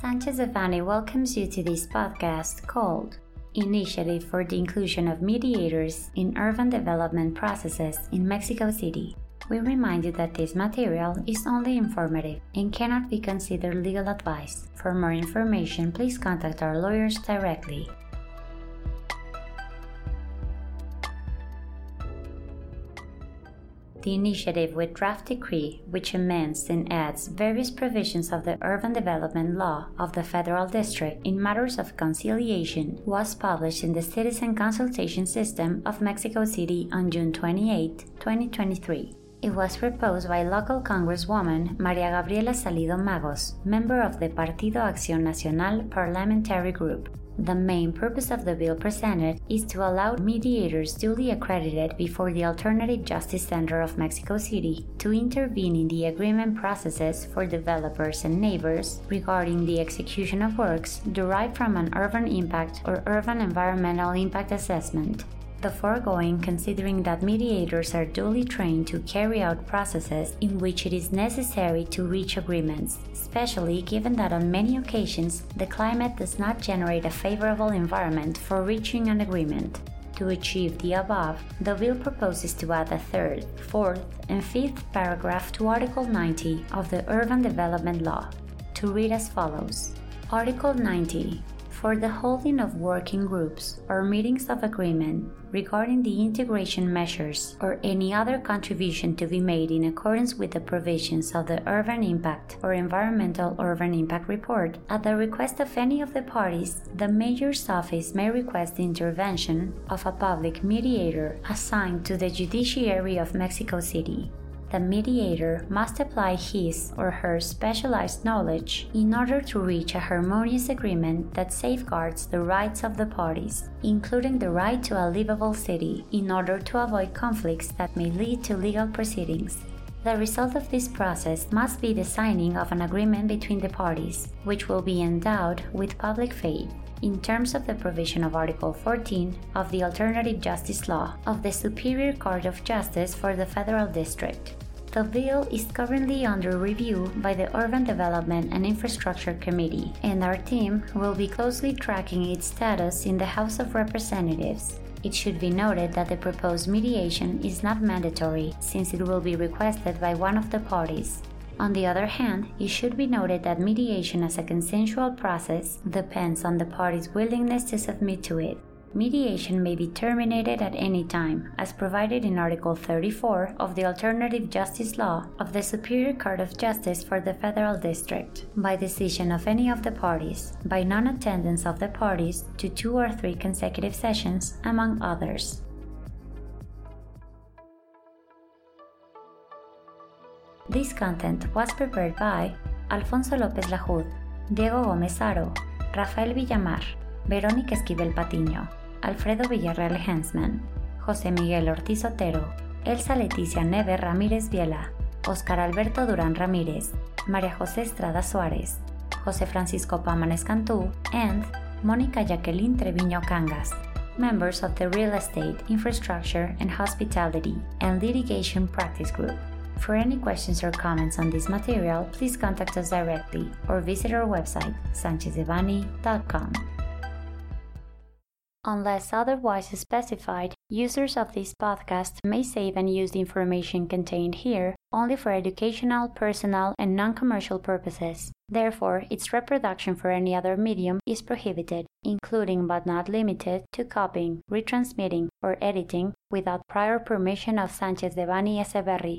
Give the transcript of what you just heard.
Sanchez Devanny welcomes you to this podcast called Initiative for the Inclusion of Mediators in Urban Development Processes in Mexico City. We remind you that this material is only informative and cannot be considered legal advice. For more information, please contact our lawyers directly. The initiative with draft decree, which amends and adds various provisions of the urban development law of the Federal District in matters of conciliation, was published in the Citizen Consultation System of Mexico City on June 28, 2023. It was proposed by local Congresswoman Maria Gabriela Salido Magos, member of the Partido Acción Nacional parliamentary group. The main purpose of the bill presented is to allow mediators duly accredited before the Alternative Justice Center of Mexico City to intervene in the agreement processes for developers and neighbors regarding the execution of works derived from an urban impact or urban environmental impact assessment the foregoing considering that mediators are duly trained to carry out processes in which it is necessary to reach agreements, especially given that on many occasions the climate does not generate a favorable environment for reaching an agreement. To achieve the above, the bill proposes to add a third, fourth, and fifth paragraph to Article 90 of the Urban Development Law, to read as follows Article 90 for the holding of working groups or meetings of agreement regarding the integration measures or any other contribution to be made in accordance with the provisions of the Urban Impact or Environmental Urban Impact Report, at the request of any of the parties, the Mayor's office may request the intervention of a public mediator assigned to the Judiciary of Mexico City the mediator must apply his or her specialized knowledge in order to reach a harmonious agreement that safeguards the rights of the parties, including the right to a livable city, in order to avoid conflicts that may lead to legal proceedings. The result of this process must be the signing of an agreement between the parties, which will be endowed with public faith in terms of the provision of Article 14 of the Alternative Justice Law of the Superior Court of Justice for the Federal District. The bill is currently under review by the Urban Development and Infrastructure Committee, and our team will be closely tracking its status in the House of Representatives. It should be noted that the proposed mediation is not mandatory since it will be requested by one of the parties. On the other hand, it should be noted that mediation as a consensual process depends on the parties' willingness to submit to it. Mediation may be terminated at any time, as provided in Article 34 of the Alternative Justice Law of the Superior Court of Justice for the Federal District, by decision of any of the parties, by non attendance of the parties to two or three consecutive sessions, among others. This content was prepared by Alfonso López Lajud, Diego Gómez Aro, Rafael Villamar, Verónica Esquivel Patiño, Alfredo Villarreal Hensman, José Miguel Ortiz Otero, Elsa Leticia Neve Ramírez Viela, Oscar Alberto Durán Ramírez, María José Estrada Suárez, José Francisco Pámanes Cantú, and Mónica Jacqueline Treviño Cangas, members of the Real Estate, Infrastructure and Hospitality and Litigation Practice Group. For any questions or comments on this material, please contact us directly or visit our website, sanchezdevanny.com. Unless otherwise specified, users of this podcast may save and use the information contained here only for educational, personal, and non commercial purposes. Therefore, its reproduction for any other medium is prohibited, including but not limited to copying, retransmitting, or editing without prior permission of Sanchez Devanny Eseverri,